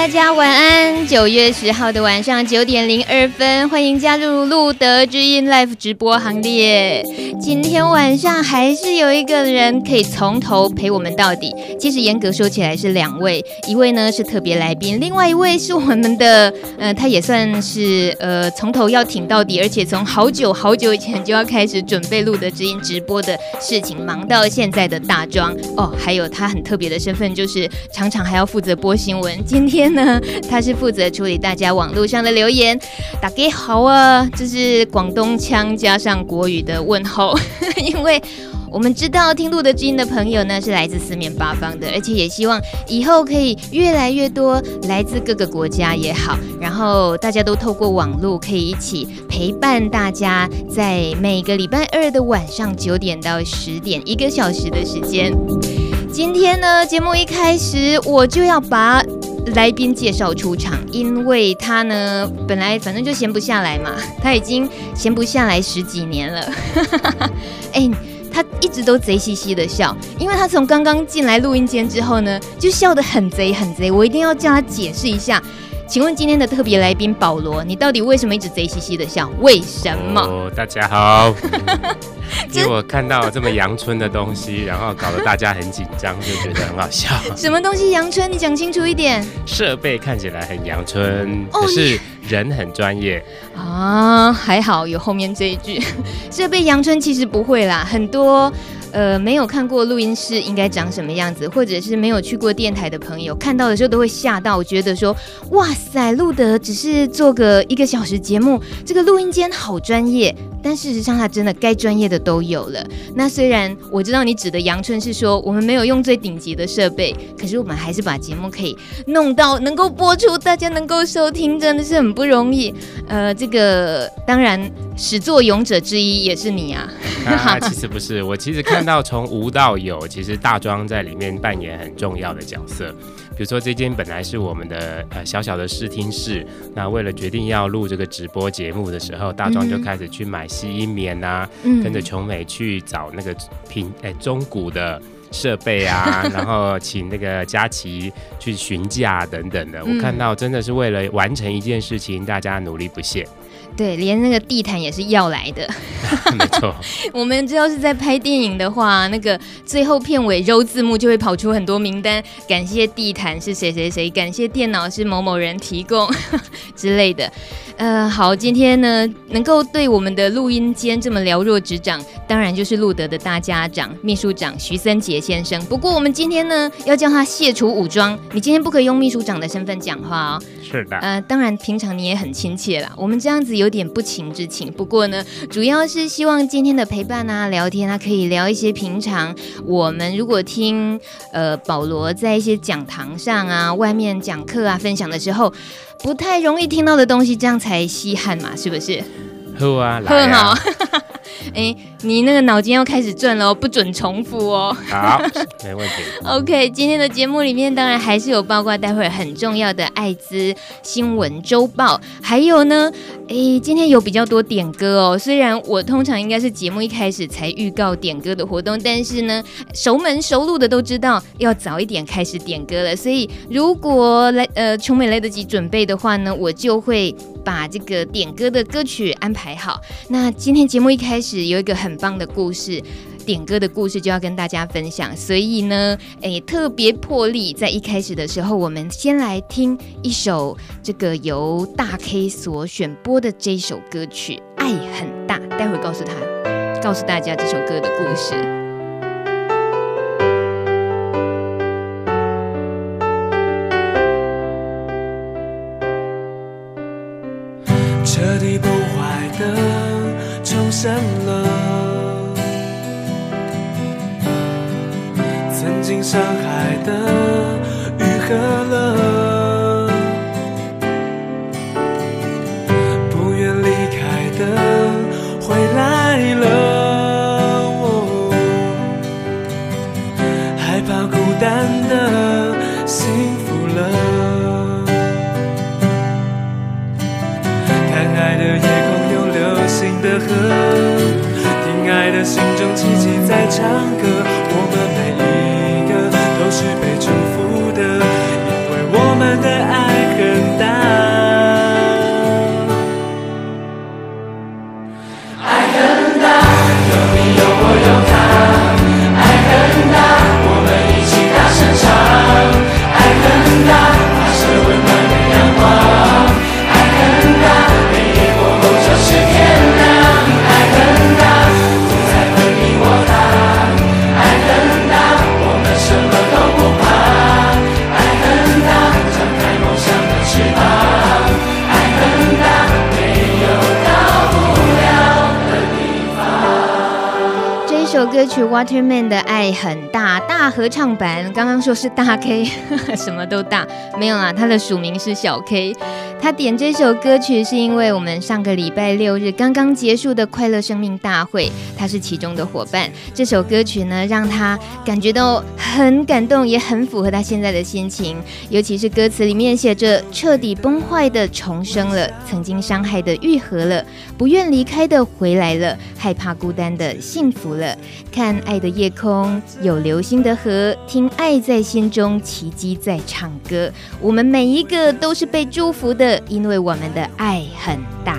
大家晚安，九月十号的晚上九点零二分，欢迎加入路德之音 Live 直播行列。今天晚上还是有一个人可以从头陪我们到底。其实严格说起来是两位，一位呢是特别来宾，另外一位是我们的，呃，他也算是呃从头要挺到底，而且从好久好久以前就要开始准备露德之音直播的事情，忙到现在的大庄哦。还有他很特别的身份，就是常常还要负责播新闻。今天呢？他是负责处理大家网络上的留言，大家好啊，这是广东腔加上国语的问候，因为我们知道听路德之音的朋友呢是来自四面八方的，而且也希望以后可以越来越多来自各个国家也好，然后大家都透过网络可以一起陪伴大家，在每个礼拜二的晚上九点到十点一个小时的时间。今天呢，节目一开始我就要把。来宾介绍出场，因为他呢，本来反正就闲不下来嘛，他已经闲不下来十几年了。哎、欸，他一直都贼兮兮的笑，因为他从刚刚进来录音间之后呢，就笑得很贼很贼，我一定要叫他解释一下。请问今天的特别来宾保罗，你到底为什么一直贼兮兮的笑？为什么？哦，大家好。因为我看到这么阳春的东西，然后搞得大家很紧张，就觉得很好笑。什么东西阳春？你讲清楚一点。设备看起来很阳春，可是人很专业啊。还好有后面这一句，设备阳春其实不会啦，很多。呃，没有看过录音室应该长什么样子，或者是没有去过电台的朋友，看到的时候都会吓到，觉得说，哇塞，录的只是做个一个小时节目，这个录音间好专业。但事实上，他真的该专业的都有了。那虽然我知道你指的阳春是说我们没有用最顶级的设备，可是我们还是把节目可以弄到能够播出，大家能够收听，真的是很不容易。呃，这个当然始作俑者之一也是你啊。啊，其实不是，我其实看到从无到有，其实大庄在里面扮演很重要的角色。比如说，这间本来是我们的呃小小的试听室，那为了决定要录这个直播节目的时候，大壮就开始去买吸音棉啊，嗯、跟着琼美去找那个平哎中古的设备啊，然后请那个佳琪去询价等等的。我看到真的是为了完成一件事情，大家努力不懈。对，连那个地毯也是要来的。没错，我们只要是在拍电影的话，那个最后片尾揉字幕就会跑出很多名单，感谢地毯是谁谁谁，感谢电脑是某某人提供 之类的。呃，好，今天呢，能够对我们的录音间这么了若指掌，当然就是路德的大家长、秘书长徐森杰先生。不过我们今天呢，要叫他卸除武装，你今天不可以用秘书长的身份讲话哦。是的。呃，当然平常你也很亲切啦，我们这样子有点不情之请。不过呢，主要是希望今天的陪伴啊、聊天啊，可以聊一些平常我们如果听呃保罗在一些讲堂上啊、外面讲课啊分享的时候。不太容易听到的东西，这样才稀罕嘛，是不是？好啊，来啊。哎，你那个脑筋要开始转了，不准重复哦。好，没问题。OK，今天的节目里面当然还是有包括待会儿很重要的艾滋新闻周报，还有呢，哎，今天有比较多点歌哦。虽然我通常应该是节目一开始才预告点歌的活动，但是呢，熟门熟路的都知道要早一点开始点歌了。所以如果来呃琼美来得及准备的话呢，我就会把这个点歌的歌曲安排好。那今天节目一开始有一个很棒的故事，点歌的故事就要跟大家分享，所以呢，诶，特别破例，在一开始的时候，我们先来听一首这个由大 K 所选播的这首歌曲《爱很大》，待会告诉他，告诉大家这首歌的故事。彻底破坏的。重生了，伤害的愈合了，不愿离开的回来了，哦，害怕孤单的幸福了，看爱的夜空有流星的河，听爱的心中奇迹在唱歌。Waterman》的爱很大，大合唱版。刚刚说是大 K，什么都大，没有啦，他的署名是小 K。他点这首歌曲是因为我们上个礼拜六日刚刚结束的快乐生命大会，他是其中的伙伴。这首歌曲呢，让他感觉到很感动，也很符合他现在的心情。尤其是歌词里面写着：“彻底崩坏的重生了，曾经伤害的愈合了，不愿离开的回来了，害怕孤单的幸福了。看爱的夜空，有流星的河，听爱在心中，奇迹在唱歌。我们每一个都是被祝福的。”因为我们的爱很大。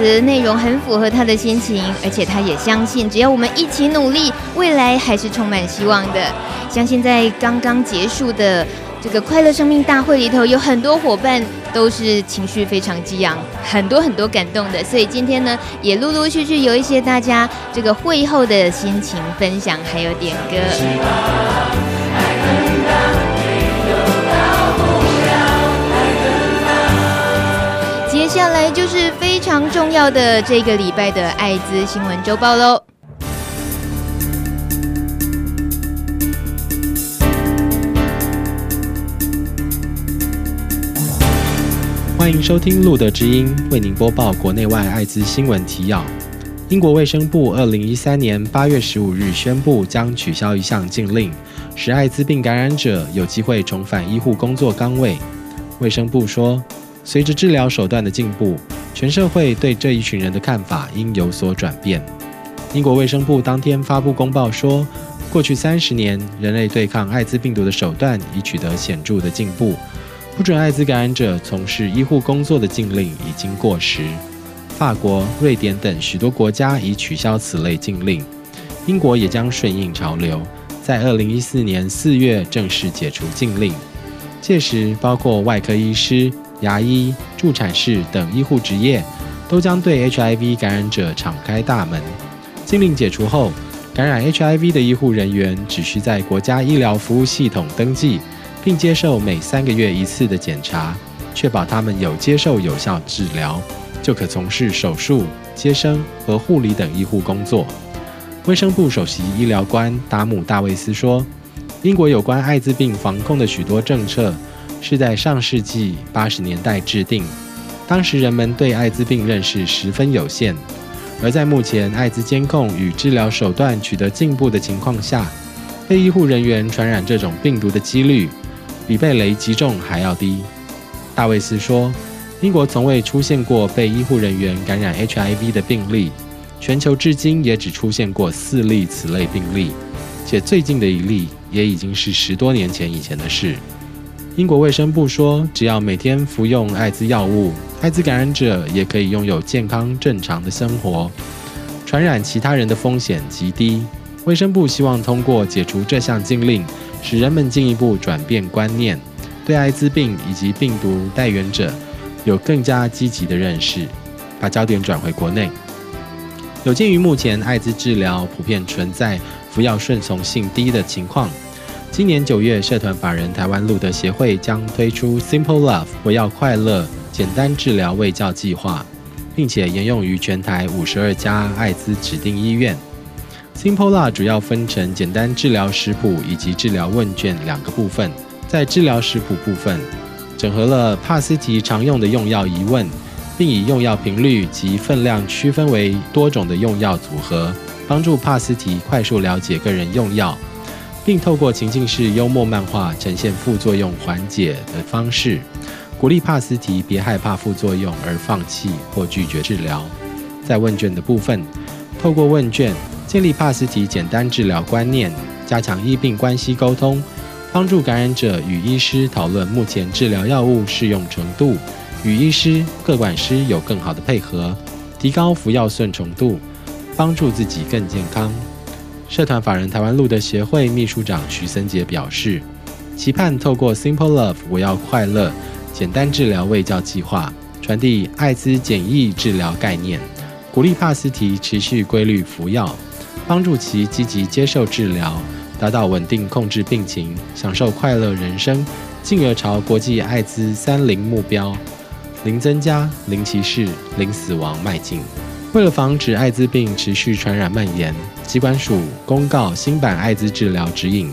词内容很符合他的心情，而且他也相信，只要我们一起努力，未来还是充满希望的。相信在刚刚结束的这个快乐生命大会里头，有很多伙伴都是情绪非常激昂，很多很多感动的。所以今天呢，也陆陆续续有一些大家这个会后的心情分享，还有点歌。接下来就是非非常重要的这个礼拜的艾滋新闻周报喽。欢迎收听路德之音，为您播报国内外艾滋新闻提要。英国卫生部二零一三年八月十五日宣布将取消一项禁令，使艾滋病感染者有机会重返医护工作岗位。卫生部说。随着治疗手段的进步，全社会对这一群人的看法应有所转变。英国卫生部当天发布公报说，过去三十年，人类对抗艾滋病毒的手段已取得显著的进步。不准艾滋感染者从事医护工作的禁令已经过时。法国、瑞典等许多国家已取消此类禁令，英国也将顺应潮流，在二零一四年四月正式解除禁令。届时，包括外科医师。牙医、助产士等医护职业都将对 HIV 感染者敞开大门。禁令解除后，感染 HIV 的医护人员只需在国家医疗服务系统登记，并接受每三个月一次的检查，确保他们有接受有效治疗，就可从事手术、接生和护理等医护工作。卫生部首席医疗官达姆·大卫斯说：“英国有关艾滋病防控的许多政策。”是在上世纪八十年代制定，当时人们对艾滋病认识十分有限，而在目前艾滋监控与治疗手段取得进步的情况下，被医护人员传染这种病毒的几率比被雷击中还要低。大卫斯说，英国从未出现过被医护人员感染 HIV 的病例，全球至今也只出现过四例此类病例，且最近的一例也已经是十多年前以前的事。英国卫生部说，只要每天服用艾滋药物，艾滋感染者也可以拥有健康正常的生活，传染其他人的风险极低。卫生部希望通过解除这项禁令，使人们进一步转变观念，对艾滋病以及病毒带源者有更加积极的认识。把焦点转回国内，有鉴于目前艾滋治疗普遍存在服药顺从性低的情况，今年九月，社团法人台湾路德协会将推出 Simple Love 我要快乐简单治疗卫教计划，并且沿用于全台五十二家艾滋指定医院。Simple Love 主要分成简单治疗食谱以及治疗问卷两个部分。在治疗食谱部分，整合了帕斯提常用的用药疑问，并以用药频率及分量区分为多种的用药组合，帮助帕斯提快速了解个人用药，并透过情境式幽默漫画呈现副作用缓解的方式，鼓励帕斯提别害怕副作用而放弃或拒绝治疗。在问卷的部分，透过问卷。建立帕斯提简单治疗观念，加强医病关系沟通，帮助感染者与医师讨论目前治疗药物适用程度，与医师、各管师有更好的配合，提高服药顺从度，帮助自己更健康。社团法人台湾路德协会秘书长徐森杰表示，期盼透过 Simple Love 我要快乐简单治疗卫教计划，传递艾滋简易治疗概念，鼓励帕斯提持续规律服药。帮助其积极接受治疗，达到稳定控制病情，享受快乐人生，进而朝国际艾滋三零目标（零增加、零歧视、零死亡）迈进。为了防止艾滋病持续传染蔓延，机关署公告新版艾滋治疗指引，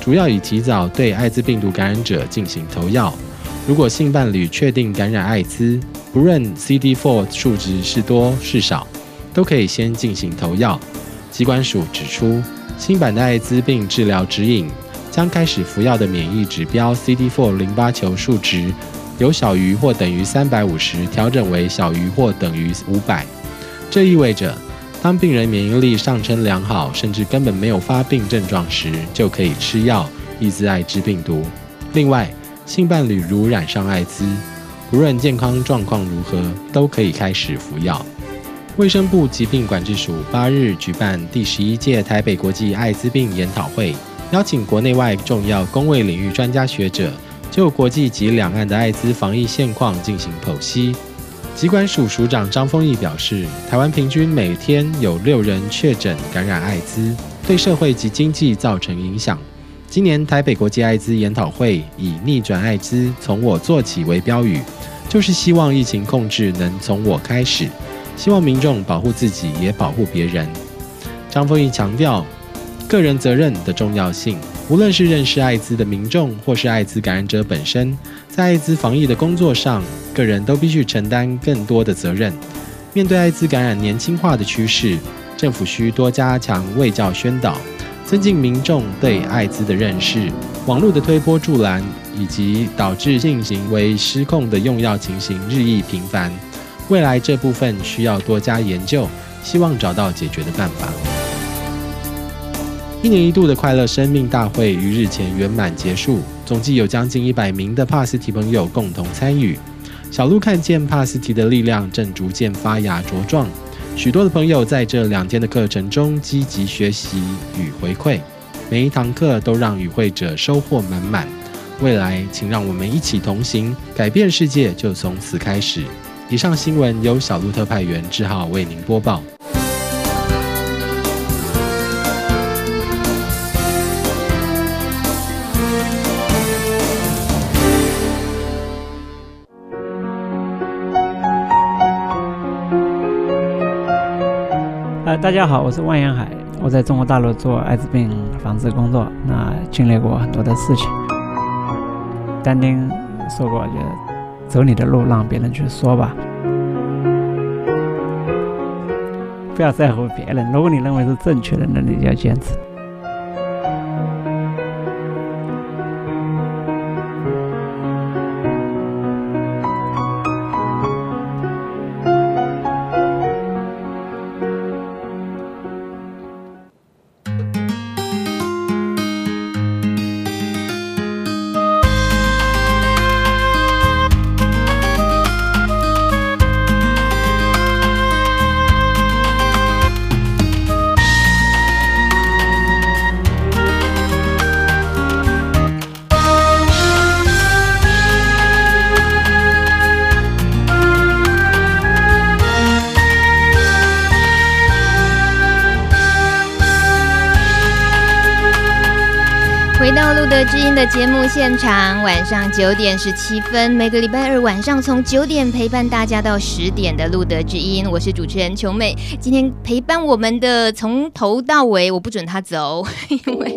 主要以提早对艾滋病毒感染者进行投药。如果性伴侣确定感染艾滋，不论 CD4 数值是多是少，都可以先进行投药。机关署指出，新版的艾滋病治疗指引将开始服药的免疫指标 CD4 淋巴球数值由小于或等于三百五十调整为小于或等于五百。这意味着，当病人免疫力尚称良好，甚至根本没有发病症状时，就可以吃药抑制艾滋病毒。另外，性伴侣如染上艾滋，无论健康状况如何，都可以开始服药。卫生部疾病管制署八日举办第十一届台北国际艾滋病研讨会，邀请国内外重要公卫领域专家学者就国际及两岸的艾滋防疫现况进行剖析。疾管署署长张丰毅表示，台湾平均每天有六人确诊感染艾滋，对社会及经济造成影响。今年台北国际艾滋研讨会以“逆转艾滋，从我做起”为标语，就是希望疫情控制能从我开始。希望民众保护自己，也保护别人。张丰毅强调，个人责任的重要性。无论是认识艾滋的民众，或是艾滋感染者本身，在艾滋防疫的工作上，个人都必须承担更多的责任。面对艾滋感染年轻化的趋势，政府需多加强卫教宣导，增进民众对艾滋的认识。网络的推波助澜，以及导致性行为失控的用药情形日益频繁。未来这部分需要多加研究，希望找到解决的办法。一年一度的快乐生命大会于日前圆满结束，总计有将近一百名的帕斯提朋友共同参与。小鹿看见帕斯提的力量正逐渐发芽茁壮，许多的朋友在这两天的课程中积极学习与回馈，每一堂课都让与会者收获满满。未来，请让我们一起同行，改变世界就从此开始。以上新闻由小鹿特派员志浩为您播报。大家好，我是万延海，我在中国大陆做艾滋病防治工作，那经历过很多的事情。丹丁说过，就。走你的路，让别人去说吧，不要在乎别人。如果你认为是正确的，那你就要坚持。节目现场，晚上九点十七分，每个礼拜二晚上从九点陪伴大家到十点的路德之音，我是主持人琼美。今天陪伴我们的从头到尾，我不准他走，因为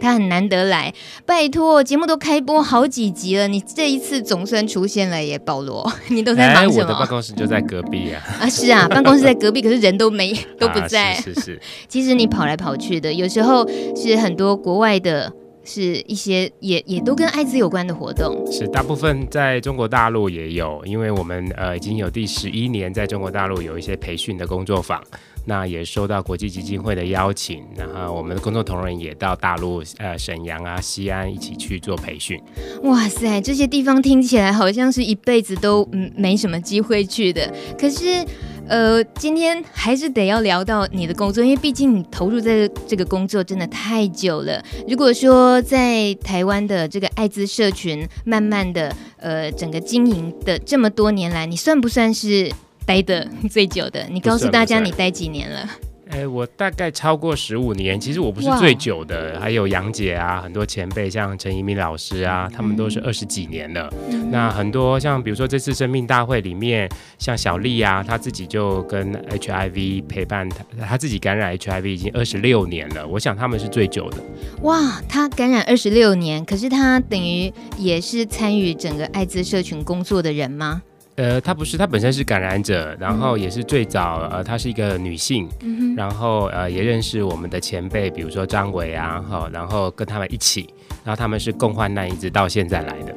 他很难得来。拜托，节目都开播好几集了，你这一次总算出现了耶，保罗，你都在忙什么？我的办公室就在隔壁啊。啊，是啊，办公室在隔壁，可是人都没都不在。啊、是是是。其实你跑来跑去的，有时候是很多国外的。是一些也也都跟艾滋有关的活动，是大部分在中国大陆也有，因为我们呃已经有第十一年在中国大陆有一些培训的工作坊，那也受到国际基金会的邀请，然后我们的工作同仁也到大陆呃沈阳啊、西安一起去做培训。哇塞，这些地方听起来好像是一辈子都嗯没什么机会去的，可是。呃，今天还是得要聊到你的工作，因为毕竟你投入在这个工作真的太久了。如果说在台湾的这个艾滋社群，慢慢的呃整个经营的这么多年来，你算不算是待的最久的？你告诉大家，你待几年了？哎，我大概超过十五年。其实我不是最久的，还有杨姐啊，很多前辈，像陈一民老师啊，他们都是二十几年了。嗯、那很多像比如说这次生命大会里面，像小丽啊，她自己就跟 HIV 陪伴她，她自己感染 HIV 已经二十六年了。我想他们是最久的。哇，她感染二十六年，可是她等于也是参与整个艾滋社群工作的人吗？呃，她不是，她本身是感染者，然后也是最早，呃，她是一个女性，嗯、然后呃，也认识我们的前辈，比如说张伟啊，哈，然后跟他们一起，然后他们是共患难，一直到现在来的。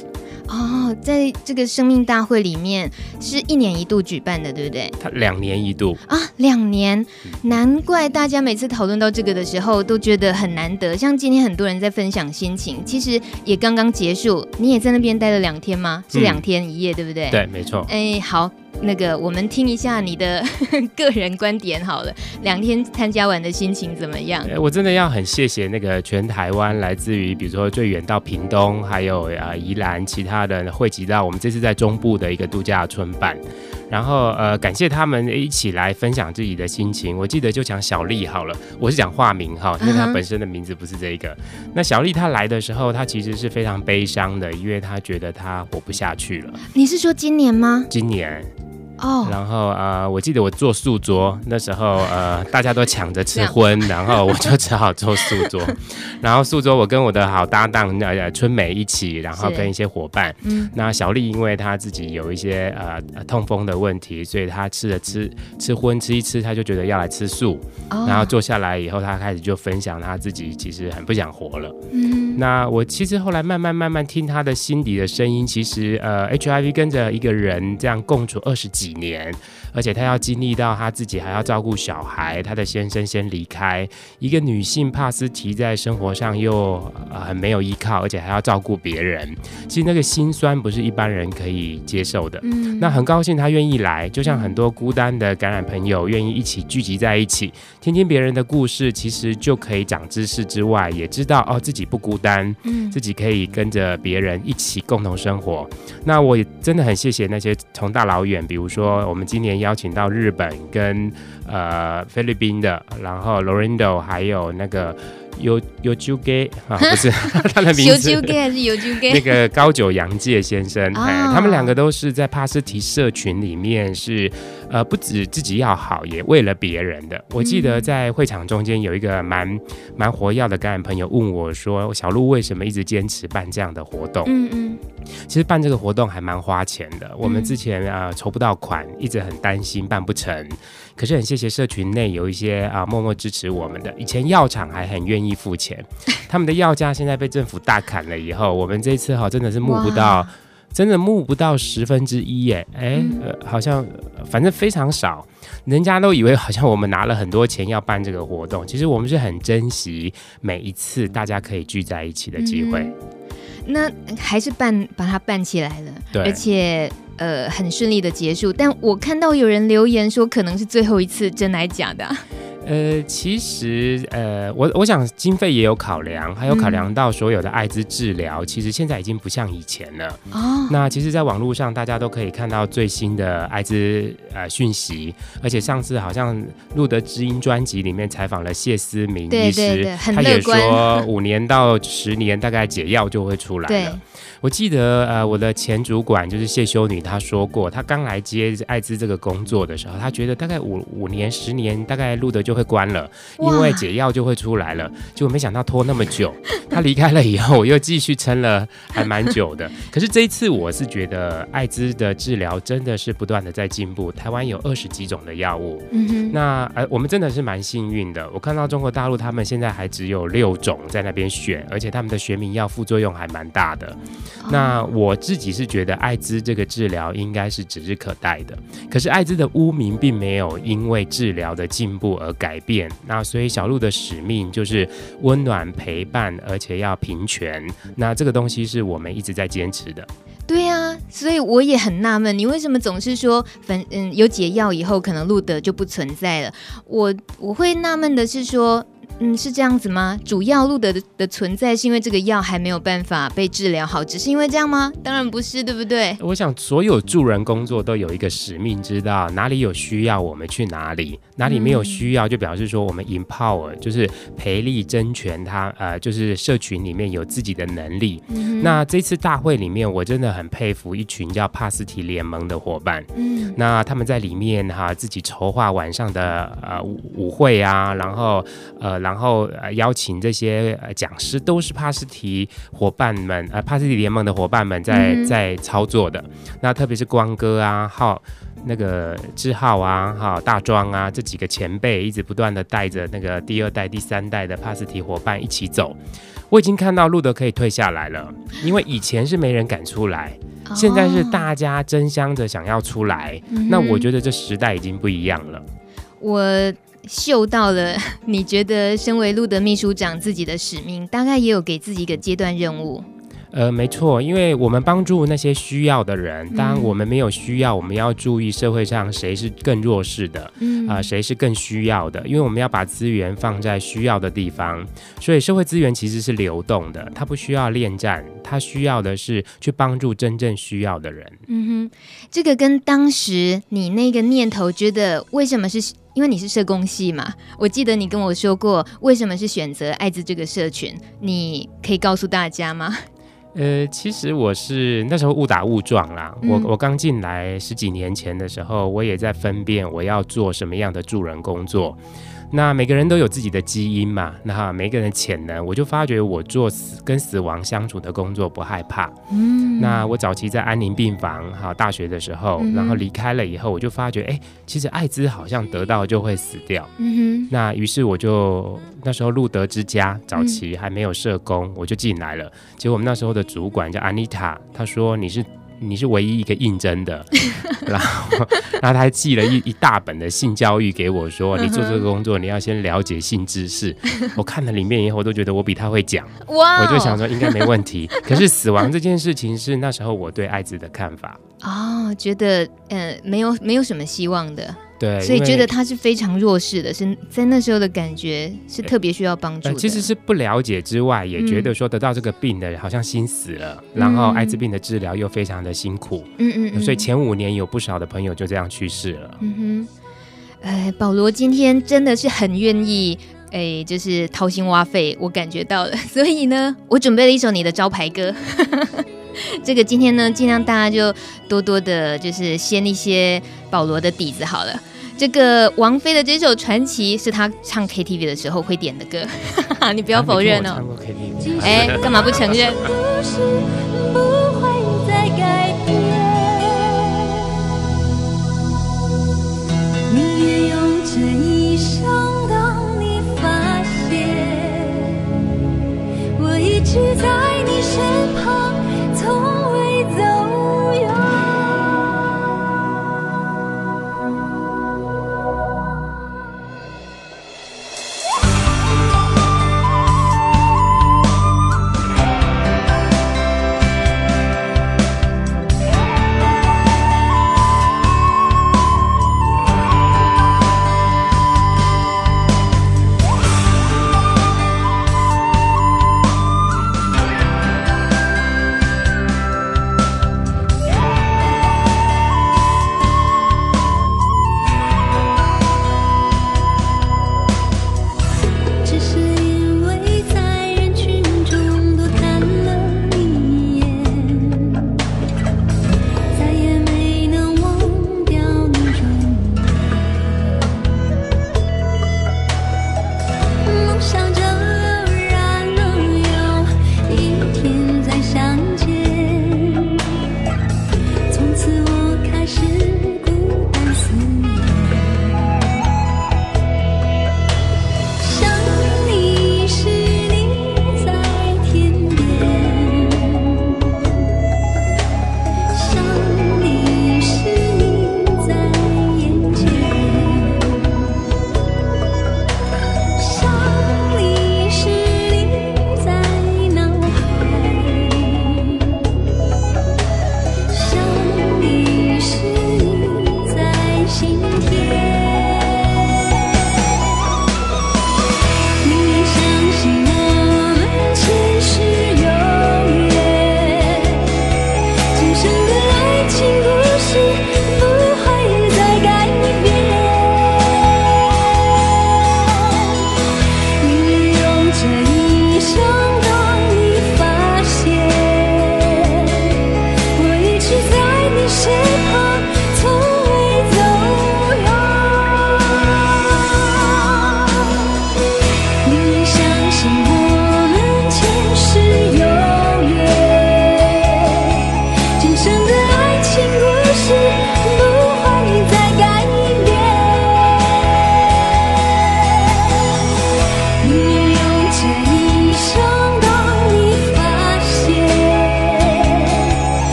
哦，在这个生命大会里面是一年一度举办的，对不对？他两年一度啊，两年，难怪大家每次讨论到这个的时候都觉得很难得。像今天很多人在分享心情，其实也刚刚结束，你也在那边待了两天吗？是两天一夜，嗯、对不对？对，没错。哎，好。那个，我们听一下你的 个人观点好了。两天参加完的心情怎么样？我真的要很谢谢那个全台湾来自于，比如说最远到屏东，还有呃宜兰，其他的汇集到我们这次在中部的一个度假村办。然后呃，感谢他们一起来分享自己的心情。我记得就讲小丽好了，我是讲化名哈，因为她本身的名字不是这个。Uh huh. 那小丽她来的时候，她其实是非常悲伤的，因为她觉得她活不下去了。你是说今年吗？今年。哦，然后呃，我记得我做素桌那时候，呃，大家都抢着吃荤，然后我就只好做素桌。然后素桌我跟我的好搭档呃春美一起，然后跟一些伙伴。嗯，那小丽因为她自己有一些呃痛风的问题，所以她吃了吃吃荤吃一吃，她就觉得要来吃素。哦，然后坐下来以后，她开始就分享她自己其实很不想活了。嗯，那我其实后来慢慢慢慢听她的心底的声音，其实呃 HIV 跟着一个人这样共处二十几年，而且她要经历到她自己还要照顾小孩，她的先生先离开，一个女性帕斯提在生活上又很、呃、没有依靠，而且还要照顾别人，其实那个心酸不是一般人可以接受的。嗯，那很高兴她愿意来，就像很多孤单的感染朋友愿意一起聚集在一起，听听别人的故事，其实就可以长知识之外，也知道哦自己不孤单，嗯，自己可以跟着别人一起共同生活。那我也真的很谢谢那些从大老远，比如说。说我们今年邀请到日本跟呃菲律宾的，然后 Lorindo 还有那个。有有酒给啊，不是 他的名字，有酒给还是有酒给？那个高久洋介先生，哎、哦，他们两个都是在帕斯提社群里面是，呃，不止自己要好，也为了别人的。我记得在会场中间有一个蛮蛮活跃的感染朋友问我说：“小鹿为什么一直坚持办这样的活动？”嗯嗯，其实办这个活动还蛮花钱的。我们之前啊、呃、筹不到款，一直很担心办不成。可是很谢谢社群内有一些啊、呃、默默支持我们的，以前药厂还很愿意付钱，他们的药价现在被政府大砍了以后，我们这次哈真的是募不到，真的募不到十分之一耶，哎、嗯。呃，好像反正非常少，人家都以为好像我们拿了很多钱要办这个活动，其实我们是很珍惜每一次大家可以聚在一起的机会。嗯、那还是办把它办起来了，对，而且。呃，很顺利的结束，但我看到有人留言说可能是最后一次，真还假的啊？呃，其实呃，我我想经费也有考量，还有考量到所有的艾滋治疗，嗯、其实现在已经不像以前了。哦，那其实，在网络上大家都可以看到最新的艾滋呃讯息，而且上次好像《露德知音》专辑里面采访了谢思明医师，对对对，他也说五年到十年大概解药就会出来了。我记得呃，我的前主管就是谢修女，她说过，她刚来接艾滋这个工作的时候，她觉得大概五五年十年，大概露德就就会关了，因为解药就会出来了。结果没想到拖那么久。他离开了以后，我又继续撑了，还蛮久的。可是这一次，我是觉得艾滋的治疗真的是不断的在进步。台湾有二十几种的药物，嗯哼，那呃，我们真的是蛮幸运的。我看到中国大陆他们现在还只有六种在那边选，而且他们的学名药副作用还蛮大的。那我自己是觉得艾滋这个治疗应该是指日可待的。可是艾滋的污名并没有因为治疗的进步而改变，那所以小鹿的使命就是温暖陪伴，而且要平权。那这个东西是我们一直在坚持的。对啊，所以我也很纳闷，你为什么总是说，反嗯有解药以后，可能路德就不存在了？我我会纳闷的是说。嗯，是这样子吗？主要路德的的存在是因为这个药还没有办法被治疗好，只是因为这样吗？当然不是，对不对？我想所有助人工作都有一个使命，知道哪里有需要我们去哪里，哪里没有需要就表示说我们 empower，就是培力争权他，他呃就是社群里面有自己的能力。嗯、那这次大会里面，我真的很佩服一群叫帕斯提联盟的伙伴。嗯，那他们在里面哈、啊、自己筹划晚上的呃舞会啊，然后呃然后呃邀请这些呃讲师都是帕斯提伙伴们呃帕斯提联盟的伙伴们在、嗯、在操作的，那特别是光哥啊，浩那个志浩啊，哈大庄啊这几个前辈一直不断的带着那个第二代、第三代的帕斯提伙伴一起走。我已经看到路德可以退下来了，因为以前是没人敢出来，现在是大家争相着想要出来。哦、那我觉得这时代已经不一样了。我。嗅到了，你觉得身为路德秘书长自己的使命，大概也有给自己一个阶段任务。呃，没错，因为我们帮助那些需要的人，当我们没有需要，我们要注意社会上谁是更弱势的，嗯啊、呃，谁是更需要的，因为我们要把资源放在需要的地方，所以社会资源其实是流动的，它不需要恋战，它需要的是去帮助真正需要的人。嗯哼，这个跟当时你那个念头，觉得为什么是？因为你是社工系嘛，我记得你跟我说过，为什么是选择艾滋这个社群？你可以告诉大家吗？呃，其实我是那时候误打误撞啦。嗯、我我刚进来十几年前的时候，我也在分辨我要做什么样的助人工作。那每个人都有自己的基因嘛，那哈，每个人的潜能，我就发觉我做死跟死亡相处的工作不害怕。嗯，那我早期在安宁病房哈，大学的时候，嗯、然后离开了以后，我就发觉，哎，其实艾滋好像得到就会死掉。嗯哼，那于是我就那时候路德之家早期还没有社工，嗯、我就进来了。结果我们那时候的主管叫安妮塔，她说你是。你是唯一一个应征的，然后，然后他还寄了一一大本的性教育给我，说你做这个工作，你要先了解性知识。我看了里面以后，我都觉得我比他会讲，哇！我就想说应该没问题。可是死亡这件事情是那时候我对艾滋的看法哦，觉得呃没有没有什么希望的。对，所以觉得他是非常弱势的，是在那时候的感觉是特别需要帮助的。其实是不了解之外，也觉得说得到这个病的人好像心死了，嗯、然后艾滋病的治疗又非常的辛苦。嗯嗯，嗯，所以前五年有不少的朋友就这样去世了。嗯哼，哎，保罗今天真的是很愿意，哎，就是掏心挖肺，我感觉到了。所以呢，我准备了一首你的招牌歌。这个今天呢，尽量大家就多多的，就是掀一些保罗的底子好了。这个王菲的这首传奇是她唱 KTV 的时候会点的歌，哈哈哈，你不要否认哦。哎，干嘛不承认？故事不会再改变。我一直在你身旁。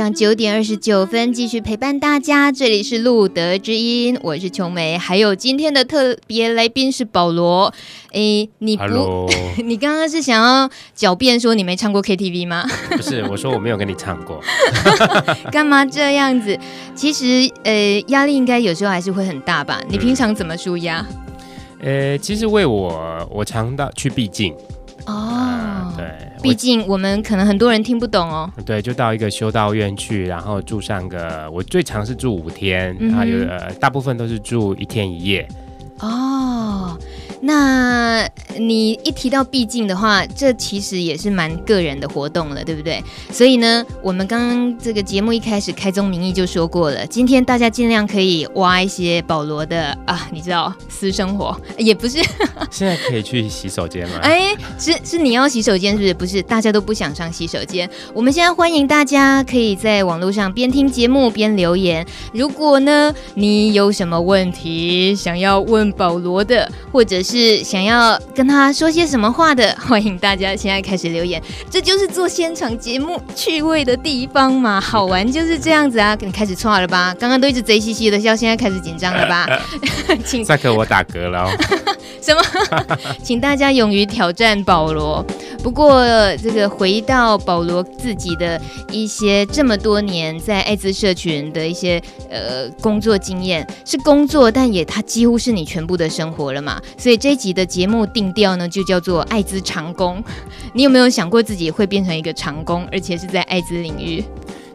上九点二十九分继续陪伴大家。这里是路德之音，我是琼梅，还有今天的特别来宾是保罗。哎，你不. 你刚刚是想要狡辩说你没唱过 KTV 吗？不是，我说我没有跟你唱过。干嘛这样子？其实，呃，压力应该有时候还是会很大吧？你平常怎么舒压？呃，其实为我，我常到去毕竟。哦，对，毕竟我们可能很多人听不懂哦。对，就到一个修道院去，然后住上个，我最长是住五天，嗯、还有呃，大部分都是住一天一夜。哦。那你一提到毕竟的话，这其实也是蛮个人的活动了，对不对？所以呢，我们刚刚这个节目一开始开宗明义就说过了，今天大家尽量可以挖一些保罗的啊，你知道私生活 也不是。现在可以去洗手间吗？哎，是是你要洗手间是不是？不是，大家都不想上洗手间。我们现在欢迎大家可以在网络上边听节目边留言。如果呢，你有什么问题想要问保罗的，或者是是想要跟他说些什么话的，欢迎大家现在开始留言。这就是做现场节目趣味的地方嘛，好玩就是这样子啊！你开始错了吧？刚刚都一直贼兮兮的笑，现在开始紧张了吧？请再给我打嗝了哦。什么？请大家勇于挑战保罗。不过，这个回到保罗自己的一些这么多年在艾滋社群的一些呃工作经验，是工作，但也他几乎是你全部的生活了嘛。所以这一集的节目定调呢，就叫做艾滋长工。你有没有想过自己会变成一个长工，而且是在艾滋领域？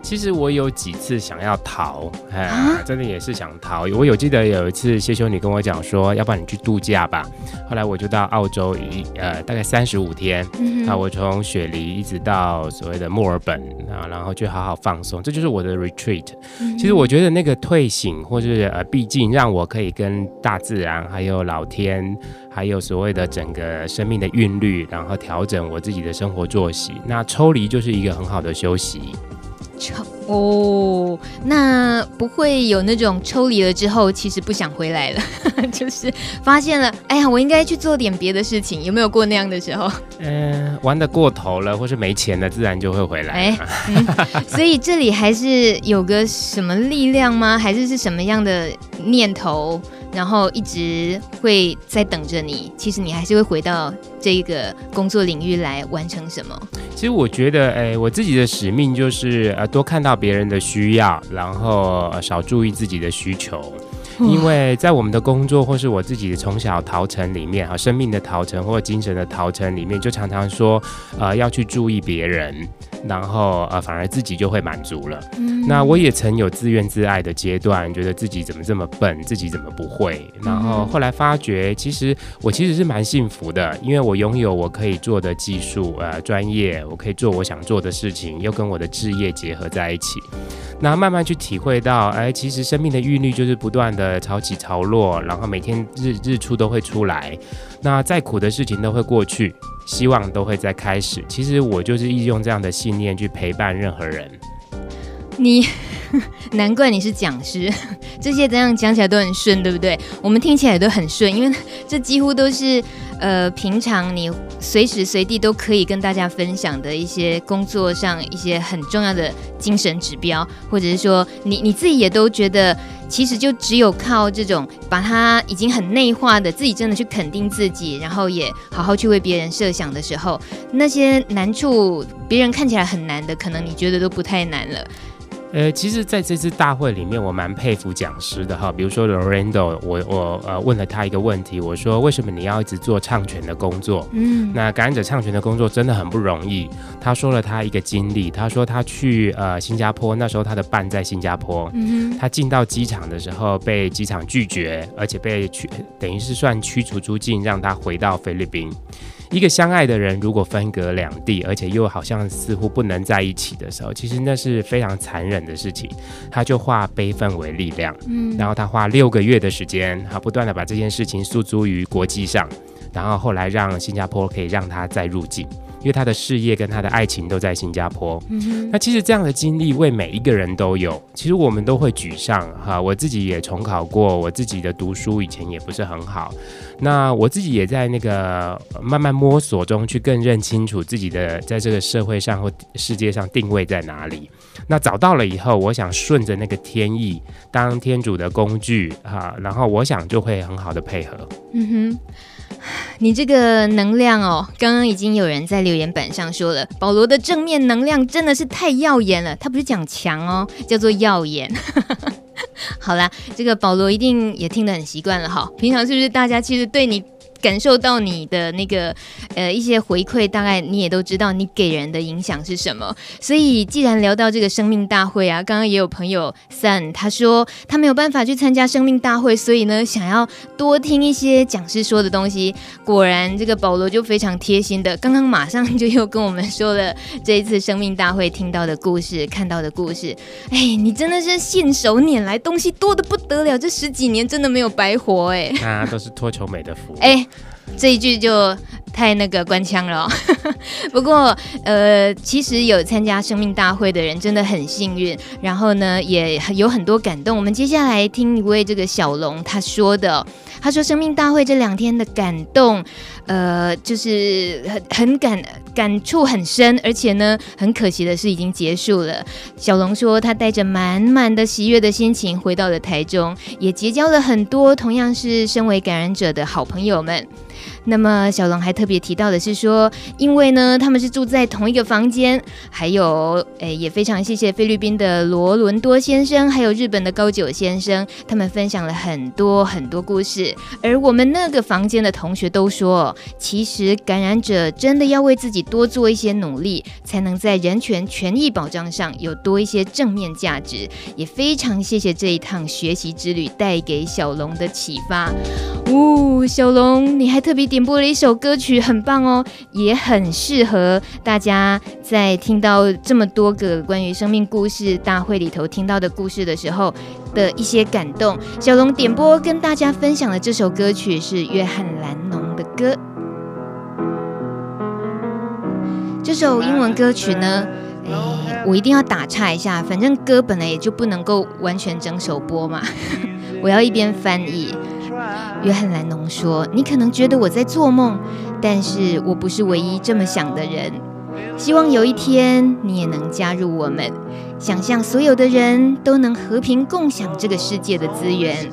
其实我有几次想要逃，哎、啊，真的也是想逃。我有记得有一次谢修女跟我讲说，要不然你去度假吧。后来我就到澳洲一呃大概三十五天，嗯、啊，我从雪梨一直到所谓的墨尔本啊，然后去好好放松，这就是我的 retreat。嗯、其实我觉得那个退醒或是呃毕竟让我可以跟大自然还有老天，还有所谓的整个生命的韵律，然后调整我自己的生活作息。那抽离就是一个很好的休息。抽哦，那不会有那种抽离了之后，其实不想回来了，就是发现了，哎呀，我应该去做点别的事情，有没有过那样的时候？嗯、呃，玩的过头了，或是没钱了，自然就会回来。哎、嗯，所以这里还是有个什么力量吗？还是是什么样的念头？然后一直会在等着你，其实你还是会回到这个工作领域来完成什么？其实我觉得，哎，我自己的使命就是呃，多看到别人的需要，然后少注意自己的需求。因为在我们的工作或是我自己的从小陶成里面啊，生命的陶成或精神的陶成里面，就常常说，呃，要去注意别人，然后呃，反而自己就会满足了。嗯，那我也曾有自怨自艾的阶段，觉得自己怎么这么笨，自己怎么不会。然后后来发觉，其实我其实是蛮幸福的，因为我拥有我可以做的技术，呃，专业，我可以做我想做的事情，又跟我的志业结合在一起。那慢慢去体会到，哎，其实生命的韵律就是不断的潮起潮落，然后每天日日出都会出来，那再苦的事情都会过去，希望都会在开始。其实我就是一直用这样的信念去陪伴任何人。你 难怪你是讲师，这些怎样讲起来都很顺，对不对？我们听起来都很顺，因为这几乎都是。呃，平常你随时随地都可以跟大家分享的一些工作上一些很重要的精神指标，或者是说你你自己也都觉得，其实就只有靠这种把它已经很内化的，自己真的去肯定自己，然后也好好去为别人设想的时候，那些难处别人看起来很难的，可能你觉得都不太难了。呃，其实在这次大会里面，我蛮佩服讲师的哈。比如说 Lorendo，我我呃问了他一个问题，我说为什么你要一直做唱权的工作？嗯，那感染者唱权的工作真的很不容易。他说了他一个经历，他说他去呃新加坡，那时候他的伴在新加坡，嗯，他进到机场的时候被机场拒绝，而且被驱等于是算驱逐出境，让他回到菲律宾。一个相爱的人，如果分隔两地，而且又好像似乎不能在一起的时候，其实那是非常残忍的事情。他就化悲愤为力量，嗯，然后他花六个月的时间，他不断的把这件事情诉诸于国际上，然后后来让新加坡可以让他再入境。因为他的事业跟他的爱情都在新加坡。嗯哼，那其实这样的经历为每一个人都有，其实我们都会沮丧哈。我自己也重考过，我自己的读书以前也不是很好。那我自己也在那个慢慢摸索中去更认清楚自己的在这个社会上或世界上定位在哪里。那找到了以后，我想顺着那个天意，当天主的工具哈，然后我想就会很好的配合。嗯哼。你这个能量哦，刚刚已经有人在留言板上说了，保罗的正面能量真的是太耀眼了。他不是讲强哦，叫做耀眼。好啦，这个保罗一定也听得很习惯了哈。平常是不是大家其实对你？感受到你的那个呃一些回馈，大概你也都知道你给人的影响是什么。所以既然聊到这个生命大会啊，刚刚也有朋友 Sun 他说他没有办法去参加生命大会，所以呢想要多听一些讲师说的东西。果然这个保罗就非常贴心的，刚刚马上就又跟我们说了这一次生命大会听到的故事、看到的故事。哎，你真的是信手拈来，东西多的不得了，这十几年真的没有白活哎。那都是托求美的福。哎。这一句就太那个官腔了哦，不过呃，其实有参加生命大会的人真的很幸运，然后呢也有很多感动。我们接下来听一位这个小龙他说的，他说生命大会这两天的感动，呃，就是很很感感触很深，而且呢很可惜的是已经结束了。小龙说他带着满满的喜悦的心情回到了台中，也结交了很多同样是身为感染者的好朋友们。那么小龙还特别提到的是说，因为呢他们是住在同一个房间，还有诶也非常谢谢菲律宾的罗伦多先生，还有日本的高久先生，他们分享了很多很多故事。而我们那个房间的同学都说，其实感染者真的要为自己多做一些努力，才能在人权权益保障上有多一些正面价值。也非常谢谢这一趟学习之旅带给小龙的启发。呜，小龙你还特别点播了一首歌曲，很棒哦，也很适合大家在听到这么多个关于生命故事大会里头听到的故事的时候的一些感动。小龙点播跟大家分享的这首歌曲是约翰兰农的歌。这首英文歌曲呢，哎，我一定要打岔一下，反正歌本来也就不能够完全整首播嘛，我要一边翻译。约翰兰农说：“你可能觉得我在做梦，但是我不是唯一这么想的人。希望有一天你也能加入我们，想象所有的人都能和平共享这个世界的资源。”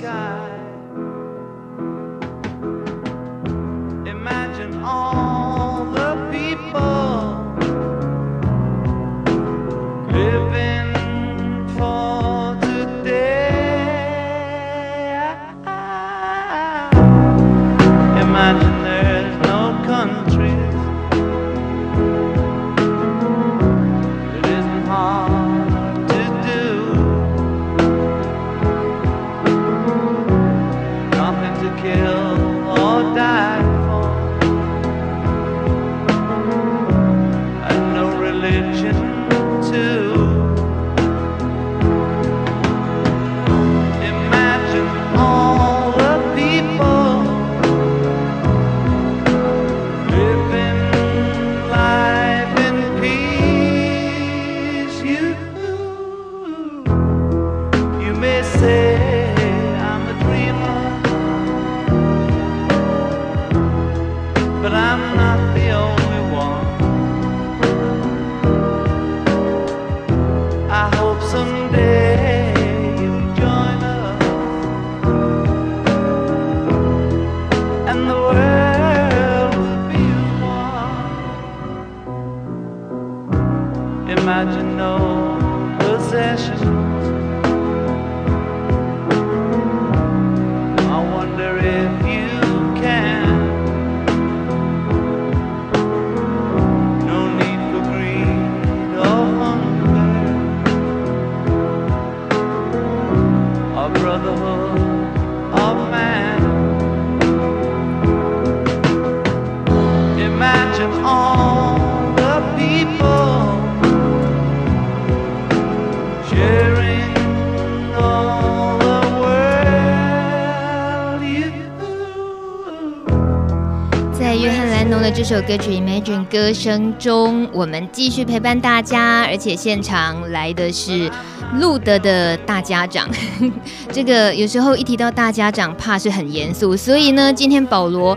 首歌曲《Imagine》歌声中，我们继续陪伴大家，而且现场来的是路德的大家长。这个有时候一提到大家长，怕是很严肃，所以呢，今天保罗。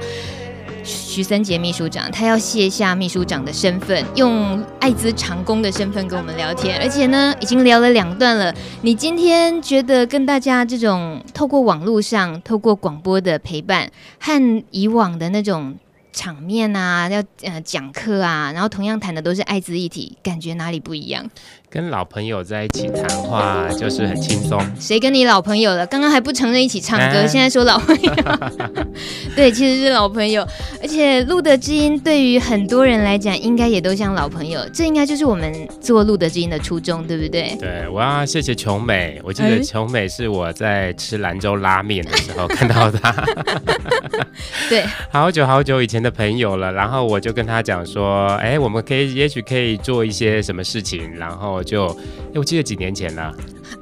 徐森杰秘书长，他要卸下秘书长的身份，用艾滋长工的身份跟我们聊天，而且呢，已经聊了两段了。你今天觉得跟大家这种透过网络上、透过广播的陪伴，和以往的那种场面啊，要呃讲课啊，然后同样谈的都是艾滋议题，感觉哪里不一样？跟老朋友在一起谈话就是很轻松。谁跟你老朋友了？刚刚还不承认一起唱歌，欸、现在说老朋友。对，其实是老朋友。而且录的知音对于很多人来讲，应该也都像老朋友。这应该就是我们做录的知音的初衷，对不对？对，我要谢谢琼美。我记得琼美是我在吃兰州拉面的时候看到她。对，好久好久以前的朋友了。然后我就跟他讲说，哎、欸，我们可以，也许可以做一些什么事情，然后。就，哎，我记得几年前了，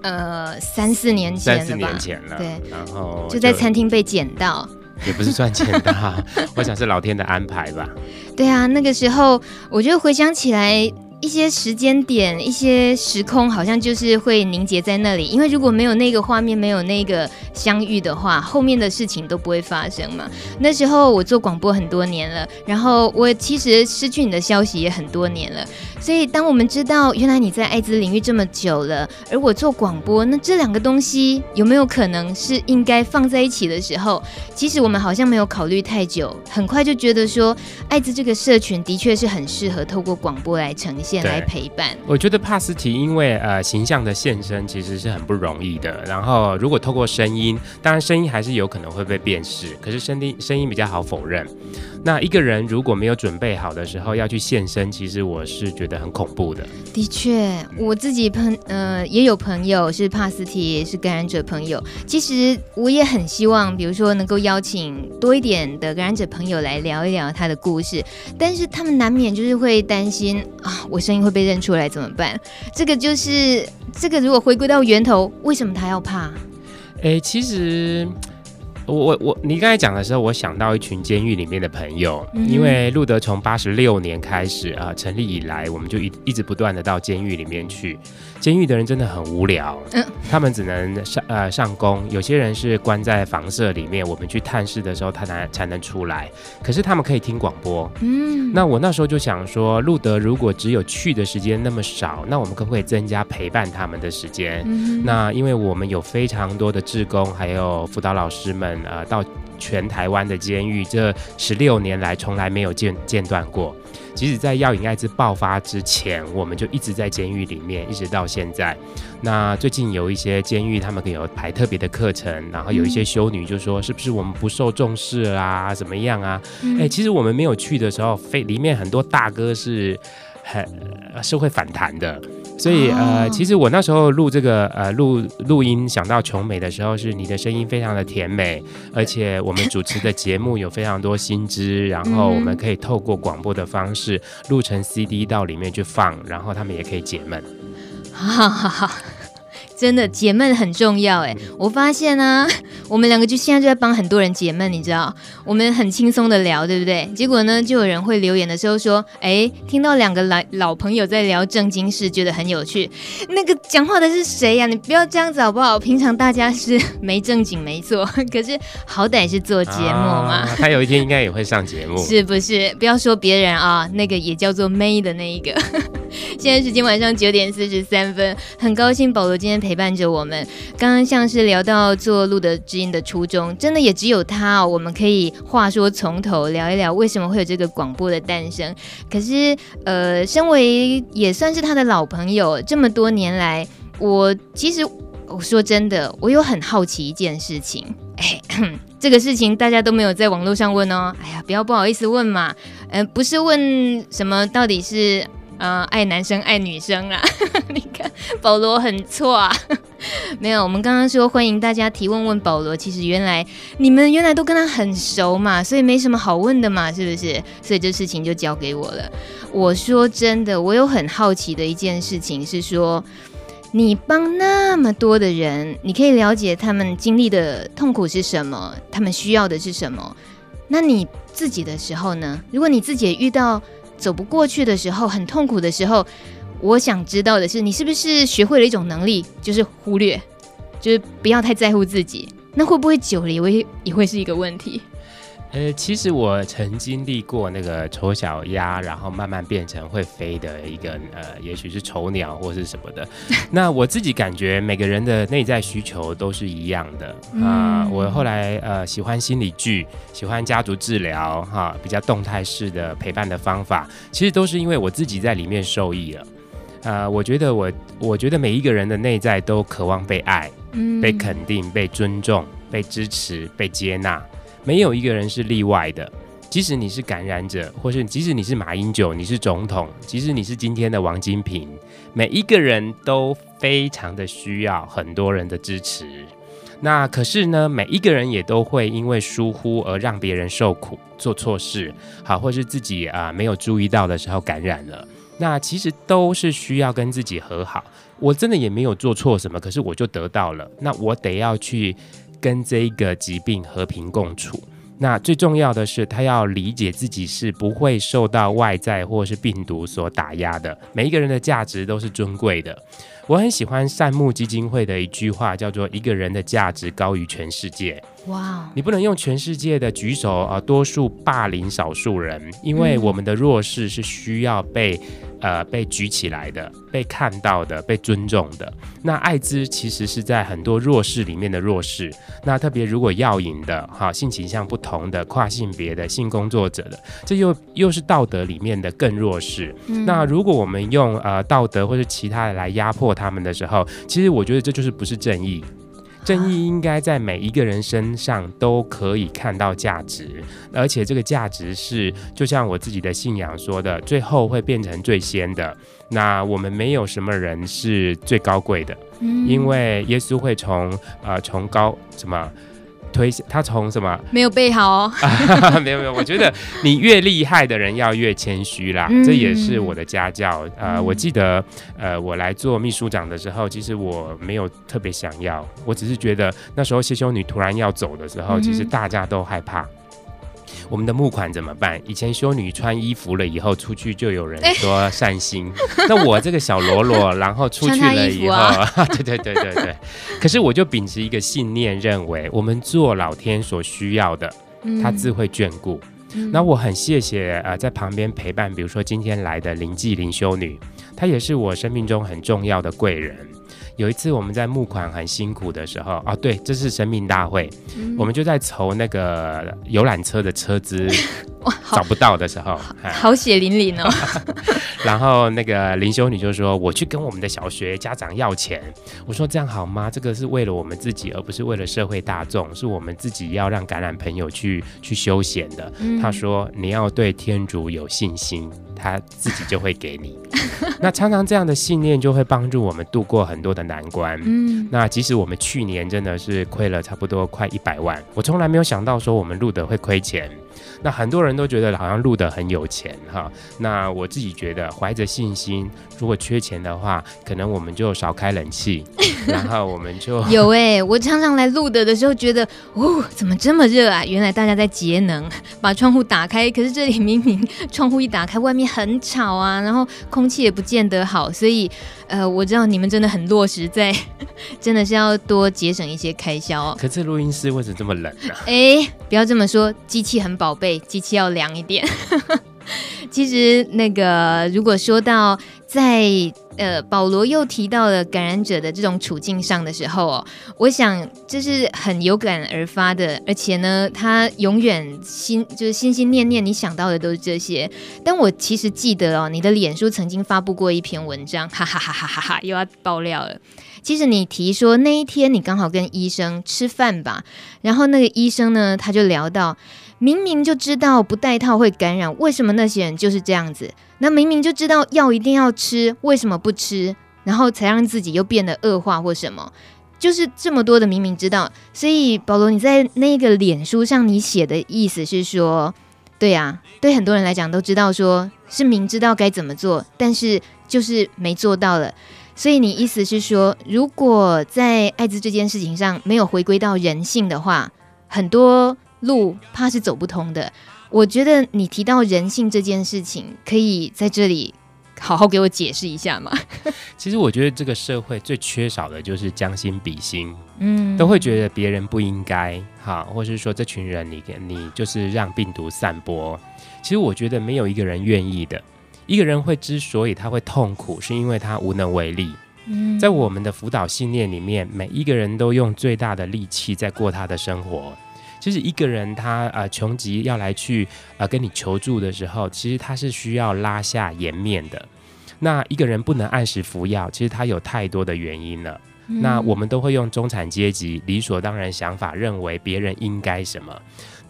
呃，三四年前，三四年前了，对，然后就，就在餐厅被捡到，也不是算捡到，我想是老天的安排吧。对啊，那个时候，我觉得回想起来。一些时间点，一些时空，好像就是会凝结在那里。因为如果没有那个画面，没有那个相遇的话，后面的事情都不会发生嘛。那时候我做广播很多年了，然后我其实失去你的消息也很多年了。所以当我们知道原来你在艾滋领域这么久了，而我做广播，那这两个东西有没有可能是应该放在一起的时候，其实我们好像没有考虑太久，很快就觉得说，艾滋这个社群的确是很适合透过广播来呈现。来陪伴，我觉得帕斯提因为呃形象的现身其实是很不容易的。然后如果透过声音，当然声音还是有可能会被辨识，可是声音声音比较好否认。那一个人如果没有准备好的时候要去现身，其实我是觉得很恐怖的。的确，我自己朋呃也有朋友是帕斯提，也是感染者朋友。其实我也很希望，比如说能够邀请多一点的感染者朋友来聊一聊他的故事，但是他们难免就是会担心啊，我声音会被认出来怎么办？这个就是这个，如果回归到源头，为什么他要怕？哎，其实。我我我，你刚才讲的时候，我想到一群监狱里面的朋友，嗯、因为路德从八十六年开始啊、呃、成立以来，我们就一一直不断的到监狱里面去。监狱的人真的很无聊，嗯，他们只能上呃上工，有些人是关在房舍里面，我们去探视的时候，他才才能出来。可是他们可以听广播，嗯，那我那时候就想说，路德如果只有去的时间那么少，那我们可不可以增加陪伴他们的时间？嗯，那因为我们有非常多的志工，还有辅导老师们，呃，到全台湾的监狱，这十六年来从来没有间间断过。即使在药瘾艾滋爆发之前，我们就一直在监狱里面，一直到现在。那最近有一些监狱，他们有排特别的课程，然后有一些修女就说：“是不是我们不受重视啊？怎么样啊？”哎、嗯欸，其实我们没有去的时候，非里面很多大哥是很是会反弹的。所以呃，其实我那时候录这个呃录录音想到琼美的时候，是你的声音非常的甜美，而且我们主持的节目有非常多新知，然后我们可以透过广播的方式录成 CD 到里面去放，然后他们也可以解闷。好好好。真的解闷很重要哎，我发现呢、啊，我们两个就现在就在帮很多人解闷，你知道，我们很轻松的聊，对不对？结果呢，就有人会留言的时候说，哎，听到两个老老朋友在聊正经事，觉得很有趣。那个讲话的是谁呀、啊？你不要这样子好不好？平常大家是没正经没错，可是好歹是做节目嘛。他有一天应该也会上节目，是不是？不要说别人啊，那个也叫做妹的那一个。现在时间晚上九点四十三分，很高兴保罗今天陪陪伴着我们。刚刚像是聊到做路德知音的初衷，真的也只有他哦。我们可以话说从头聊一聊为什么会有这个广播的诞生。可是，呃，身为也算是他的老朋友，这么多年来，我其实我说真的，我有很好奇一件事情。哎，这个事情大家都没有在网络上问哦。哎呀，不要不好意思问嘛。嗯、不是问什么到底是。呃，爱男生爱女生啦，你看保罗很错啊，没有，我们刚刚说欢迎大家提问问保罗，其实原来你们原来都跟他很熟嘛，所以没什么好问的嘛，是不是？所以这事情就交给我了。我说真的，我有很好奇的一件事情是说，你帮那么多的人，你可以了解他们经历的痛苦是什么，他们需要的是什么。那你自己的时候呢？如果你自己也遇到走不过去的时候，很痛苦的时候，我想知道的是，你是不是学会了一种能力，就是忽略，就是不要太在乎自己？那会不会久了也会也会是一个问题？呃，其实我曾经历过那个丑小鸭，然后慢慢变成会飞的一个呃，也许是丑鸟或是什么的。那我自己感觉每个人的内在需求都是一样的啊、呃。我后来呃喜欢心理剧，喜欢家族治疗哈、啊，比较动态式的陪伴的方法，其实都是因为我自己在里面受益了。啊、呃，我觉得我我觉得每一个人的内在都渴望被爱、被肯定、被尊重、被支持、被接纳。没有一个人是例外的，即使你是感染者，或是即使你是马英九，你是总统，即使你是今天的王金平，每一个人都非常的需要很多人的支持。那可是呢，每一个人也都会因为疏忽而让别人受苦，做错事，好，或是自己啊、没有注意到的时候感染了。那其实都是需要跟自己和好。我真的也没有做错什么，可是我就得到了，那我得要去。跟这个疾病和平共处，那最重要的是，他要理解自己是不会受到外在或是病毒所打压的。每一个人的价值都是尊贵的。我很喜欢善牧基金会的一句话，叫做“一个人的价值高于全世界”。哇.你不能用全世界的举手啊，多数霸凌少数人，因为我们的弱势是需要被。呃，被举起来的，被看到的，被尊重的。那艾滋其实是在很多弱势里面的弱势。那特别如果药瘾的，哈，性倾向不同的，跨性别的，性工作者的，这又又是道德里面的更弱势。嗯、那如果我们用呃道德或者其他的来压迫他们的时候，其实我觉得这就是不是正义。正义应该在每一个人身上都可以看到价值，而且这个价值是就像我自己的信仰说的，最后会变成最先的。那我们没有什么人是最高贵的，嗯、因为耶稣会从呃从高什么。推他从什么？没有备好哦，没有没有，我觉得你越厉害的人要越谦虚啦，嗯、这也是我的家教。呃，嗯、我记得呃，我来做秘书长的时候，其实我没有特别想要，我只是觉得那时候谢修女突然要走的时候，其实大家都害怕。我们的募款怎么办？以前修女穿衣服了以后出去就有人说善心，欸、那我这个小罗罗，然后出去了以后，啊、对对对对对。可是我就秉持一个信念，认为我们做老天所需要的，他自会眷顾。嗯、那我很谢谢呃在旁边陪伴，比如说今天来的林纪林修女，她也是我生命中很重要的贵人。有一次我们在募款很辛苦的时候啊，对，这是生命大会，嗯、我们就在筹那个游览车的车资，找不到的时候，好血淋淋哦。然后那个林修女就说：“我去跟我们的小学家长要钱。”我说：“这样好吗？这个是为了我们自己，而不是为了社会大众，是我们自己要让感染朋友去去休闲的。嗯”他说：“你要对天主有信心。”他自己就会给你，那常常这样的信念就会帮助我们度过很多的难关。嗯，那即使我们去年真的是亏了差不多快一百万，我从来没有想到说我们录的会亏钱。那很多人都觉得好像录的很有钱哈，那我自己觉得怀着信心，如果缺钱的话，可能我们就少开冷气，然后我们就有哎、欸，我常常来录的的时候觉得，哦，怎么这么热啊？原来大家在节能，把窗户打开，可是这里明明窗户一打开，外面很吵啊，然后空气也不见得好，所以呃，我知道你们真的很落实在，真的是要多节省一些开销。哦可是录音室为什么这么冷呢、啊？哎、欸，不要这么说，机器很宝贝。机器要凉一点。其实，那个如果说到在呃保罗又提到了感染者的这种处境上的时候哦，我想这是很有感而发的，而且呢，他永远心就是心心念念，你想到的都是这些。但我其实记得哦，你的脸书曾经发布过一篇文章，哈哈哈哈哈哈，又要爆料了。其实你提说那一天你刚好跟医生吃饭吧，然后那个医生呢，他就聊到。明明就知道不戴套会感染，为什么那些人就是这样子？那明明就知道药一定要吃，为什么不吃？然后才让自己又变得恶化或什么？就是这么多的明明知道。所以保罗，你在那个脸书上你写的意思是说，对呀，对很多人来讲都知道说是明知道该怎么做，但是就是没做到了。所以你意思是说，如果在艾滋这件事情上没有回归到人性的话，很多。路怕是走不通的。我觉得你提到人性这件事情，可以在这里好好给我解释一下吗？其实我觉得这个社会最缺少的就是将心比心，嗯，都会觉得别人不应该哈，或是说这群人你你就是让病毒散播。其实我觉得没有一个人愿意的。一个人会之所以他会痛苦，是因为他无能为力。嗯，在我们的辅导信念里面，每一个人都用最大的力气在过他的生活。其实一个人他呃穷极要来去呃跟你求助的时候，其实他是需要拉下颜面的。那一个人不能按时服药，其实他有太多的原因了。嗯，那我们都会用中产阶级理所当然想法，认为别人应该什么。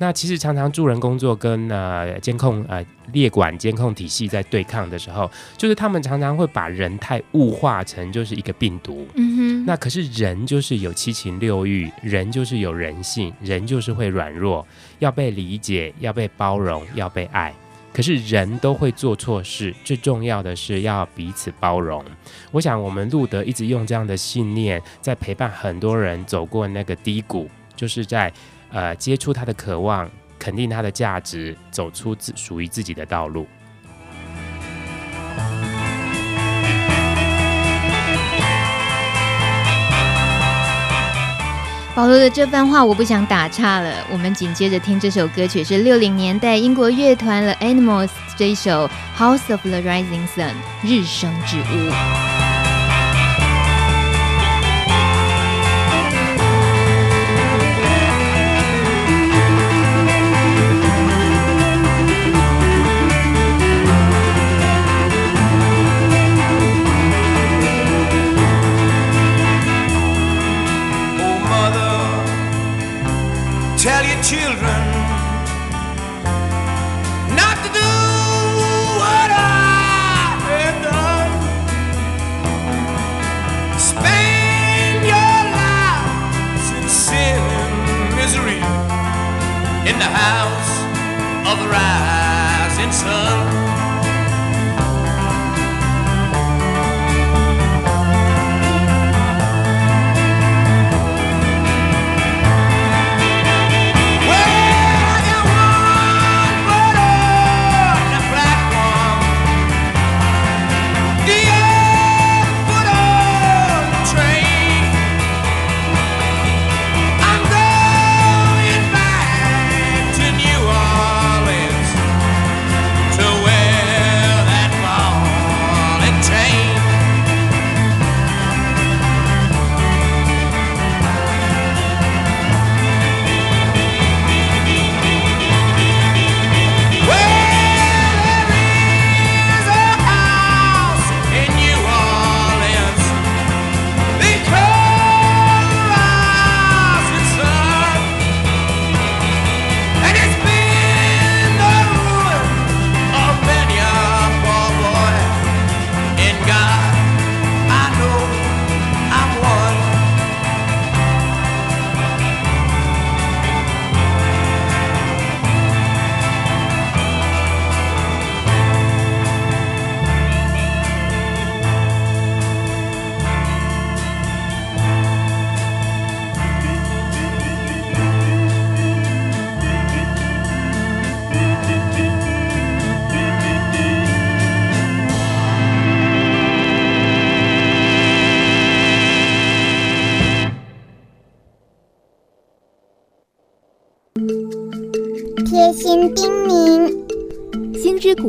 那其实常常助人工作跟呃监控呃列管监控体系在对抗的时候，就是他们常常会把人太物化成就是一个病毒。嗯哼。那可是人就是有七情六欲，人就是有人性，人就是会软弱，要被理解，要被包容，要被爱。可是人都会做错事，最重要的是要彼此包容。我想我们路德一直用这样的信念，在陪伴很多人走过那个低谷，就是在。呃，接触他的渴望，肯定他的价值，走出自属于自己的道路。保罗的这番话我不想打岔了，我们紧接着听这首歌曲是六零年代英国乐团 The Animals 这一首《House of the Rising Sun》日升之屋。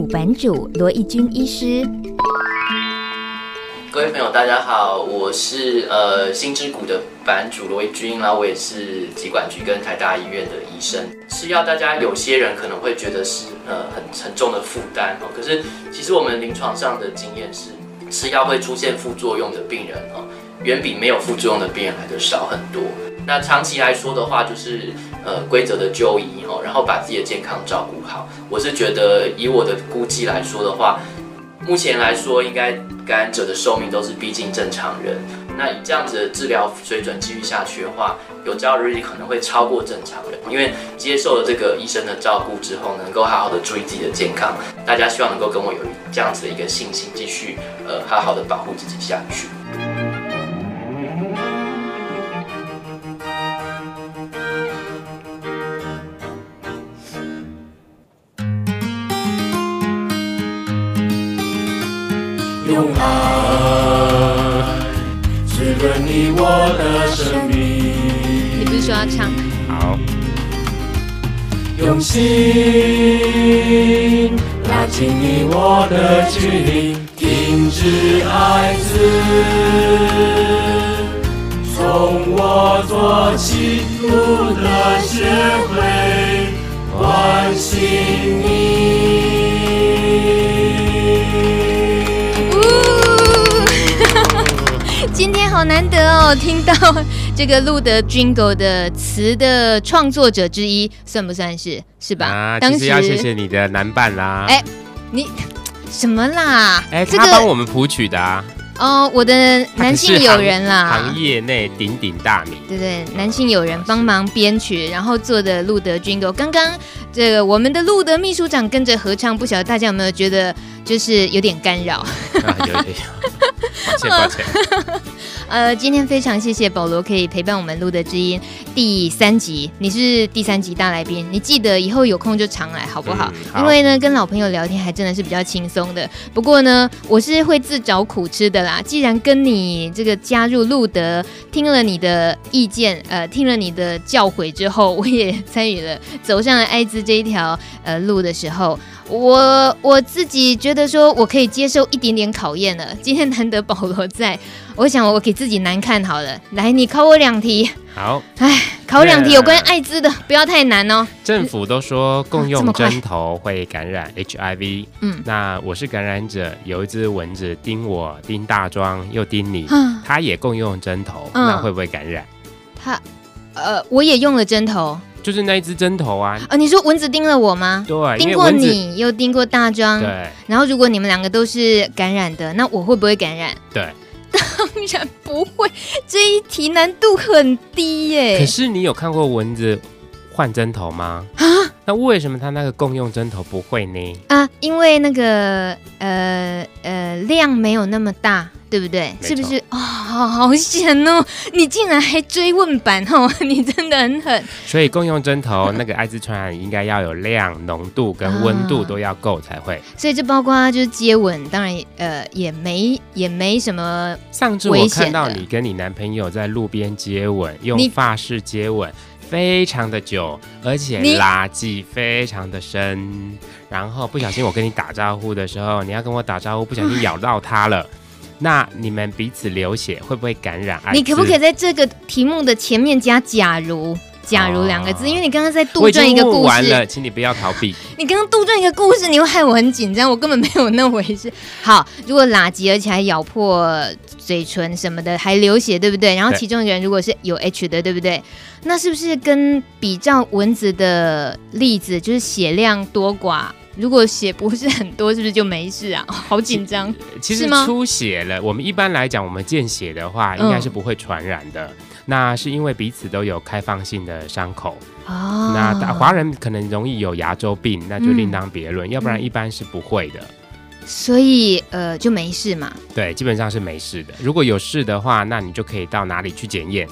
版主罗奕君医师，各位朋友，大家好，我是呃心之谷的版主罗奕君，然后我也是疾管局跟台大医院的医生。吃药，大家有些人可能会觉得是呃很沉重的负担哦，可是其实我们临床上的经验是，吃药会出现副作用的病人哦，远比没有副作用的病人来的少很多。那长期来说的话，就是。呃，规则的就医哦，然后把自己的健康照顾好。我是觉得，以我的估计来说的话，目前来说，应该感染者的寿命都是逼近正常人。那以这样子的治疗水准继续下去的话，有朝一日可能会超过正常人。因为接受了这个医生的照顾之后，能够好好的注意自己的健康。大家希望能够跟我有这样子的一个信心，继续呃好好的保护自己下去。用爱滋润你我的生命。你不是说要唱？好，用心拉近你我的距离，停止爱滋，从我做起，好难得哦，听到这个路德 Jingle 的词的创作者之一，算不算是？是吧？啊，当时要谢谢你的男伴啦。哎，你 什么啦？哎，这个他帮我们谱曲的啊。哦，我的男性友人啦，行业内鼎鼎大名。对对，男性友人帮忙编曲，然后做的路德 Jingle。刚刚这个我们的路德秘书长跟着合唱，不晓得大家有没有觉得就是有点干扰？啊，有有有，抱歉 抱歉。呃，今天非常谢谢保罗可以陪伴我们路德之音第三集，你是第三集大来宾，你记得以后有空就常来好不好？嗯、好，因为呢，跟老朋友聊天还真的是比较轻松的。不过呢，我是会自找苦吃的啦。既然跟你这个加入路德，听了你的意见，呃，听了你的教诲之后，我也参与了走上了艾滋这一条呃路的时候，我我自己觉得说我可以接受一点点考验了。今天难得保罗在。我想我给自己难看好了，来，你考我两题。好，哎，考两题有关艾滋的，不要太难哦。政府都说共用针头会感染 HIV，嗯，那我是感染者，有一只蚊子叮我，叮大庄又叮你，他也共用针头，那会不会感染？他，呃，我也用了针头，就是那一只针头啊。呃，你说蚊子叮了我吗？对，叮过你又叮过大庄，对。然后如果你们两个都是感染的，那我会不会感染？对。当然不会，这一题难度很低耶。可是你有看过蚊子换针头吗？啊？那为什么它那个共用针头不会呢？啊，因为那个呃呃量没有那么大，对不对？是不是？哦，好好险哦！你竟然还追问版哦，你真的很狠。所以共用针头那个艾滋传染应该要有量、浓度跟温度都要够才会。所以这包括就是接吻，当然呃也没也没什么。上次我看到你跟你男朋友在路边接吻，用发式接吻。非常的久，而且垃圾非常的深。然后不小心我跟你打招呼的时候，你要跟我打招呼，不小心咬到他了。那你们彼此流血，会不会感染艾滋？你可不可以在这个题目的前面加“假如”？假如两个字，因为你刚刚在杜撰一个故事。完了，请你不要逃避。你刚刚杜撰一个故事，你又害我很紧张。我根本没有那回事。好，如果垃圾，而且还咬破嘴唇什么的，还流血，对不对？然后其中一个人如果是有 H 的，对不对？那是不是跟比较蚊子的例子，就是血量多寡？如果血不是很多，是不是就没事啊？好紧张。其实出血了，我们一般来讲，我们见血的话，应该是不会传染的。嗯那是因为彼此都有开放性的伤口哦。那华人可能容易有牙周病，那就另当别论，嗯，要不然一般是不会的。所以呃就没事嘛。对，基本上是没事的。如果有事的话，那你就可以到哪里去检验？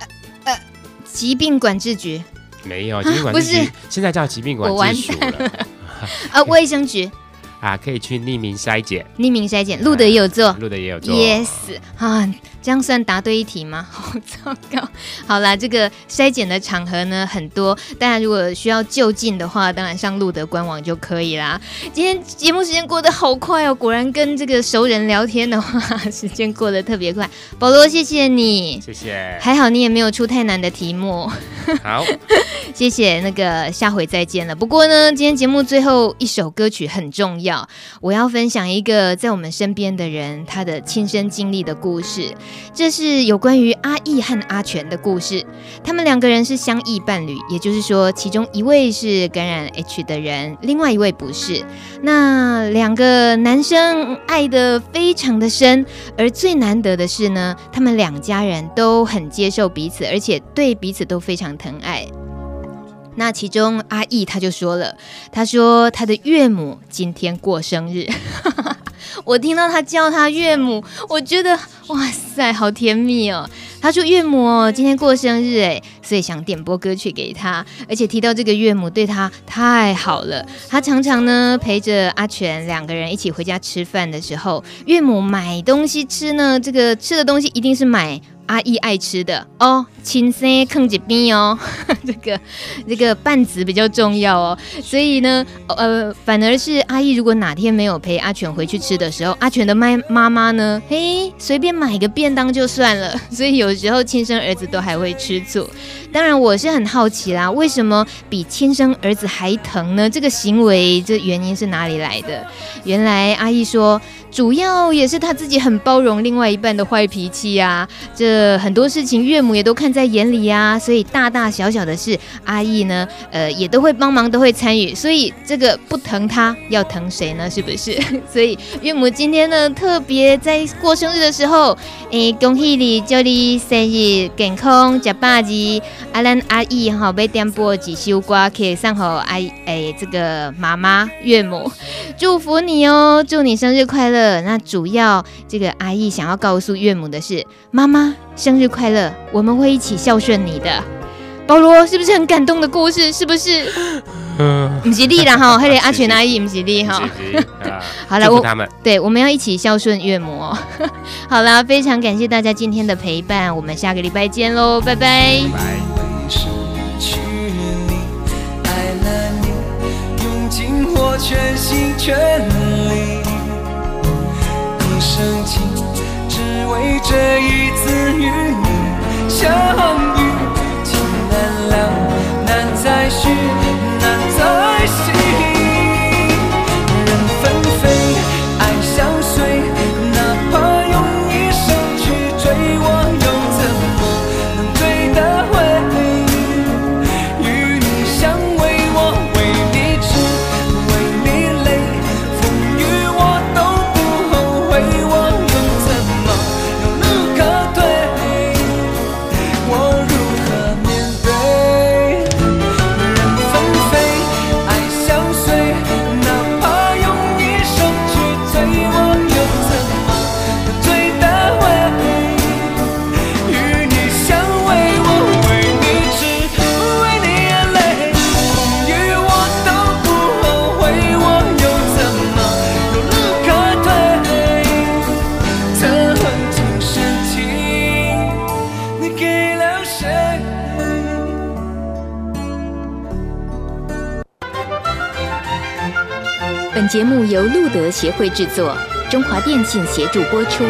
呃，呃，疾病管制局？没有，疾病管制局 现在叫疾病管制署了。呃，卫生局。啊，可以去匿名筛检，匿名筛检，录的也有做，录的也有做，yes 啊，这样算答对一题吗？好糟糕。好啦，这个筛检的场合呢很多，大家如果需要就近的话，当然上路德官网就可以啦。今天节目时间过得好快哦，果然跟这个熟人聊天的话，时间过得特别快。保罗，谢谢你，谢谢，还好你也没有出太难的题目。好，谢谢，那个下回再见了。不过呢，今天节目最后一首歌曲很重要。我要分享一个在我们身边的人他的亲身经历的故事，这是有关于阿义和阿全的故事。他们两个人是相异伴侣，也就是说，其中一位是感染 H 的人，另外一位不是。那两个男生爱得非常的深，而最难得的是呢，他们两家人都很接受彼此，而且对彼此都非常疼爱。那其中阿义他就说了，他说他的岳母今天过生日，我听到他叫他岳母，我觉得哇塞，好甜蜜哦。他说岳母，今天过生日，哎，所以想点播歌曲给他。而且提到这个岳母对他太好了，他常常呢陪着阿全两个人一起回家吃饭的时候，岳母买东西吃呢，这个吃的东西一定是买。阿姨爱吃的哦，亲生啃一边哦，这个这个半子比较重要哦，所以呢，呃，反而是阿姨如果哪天没有陪阿全回去吃的时候，阿全的妈妈妈呢，嘿，随便买个便当就算了，所以有时候亲生儿子都还会吃醋。当然，我是很好奇啦，为什么比亲生儿子还疼呢？这个行为，这原因是哪里来的？原来阿姨说。主要也是他自己很包容另外一半的坏脾气呀，这呃很多事情岳母也都看在眼里呀，所以大大小小的事，阿义呢，呃，也都会帮忙，都会参与，所以这个不疼他，要疼谁呢？是不是？所以岳母今天呢，特别在过生日的时候，诶，恭喜你，祝你生日健康，吃饱子，阿兰阿姨哈，被点播几首歌，可以送给阿诶这个妈妈岳母，祝福你哦，祝你生日快乐。那主要这个阿姨想要告诉岳母的是：妈妈生日快乐，我们会一起孝顺你的。保罗是不是很感动的故事？是不是？嗯，不是你啦哈，还得阿全阿姨不吉利哈。好了，我对，我们要一起孝顺岳母哦。好了，非常感谢大家今天的陪伴，我们下个礼拜见喽，拜拜。生这一次与你相遇，情难了，难再续，节目由路德协会制作，中华电信协助播出。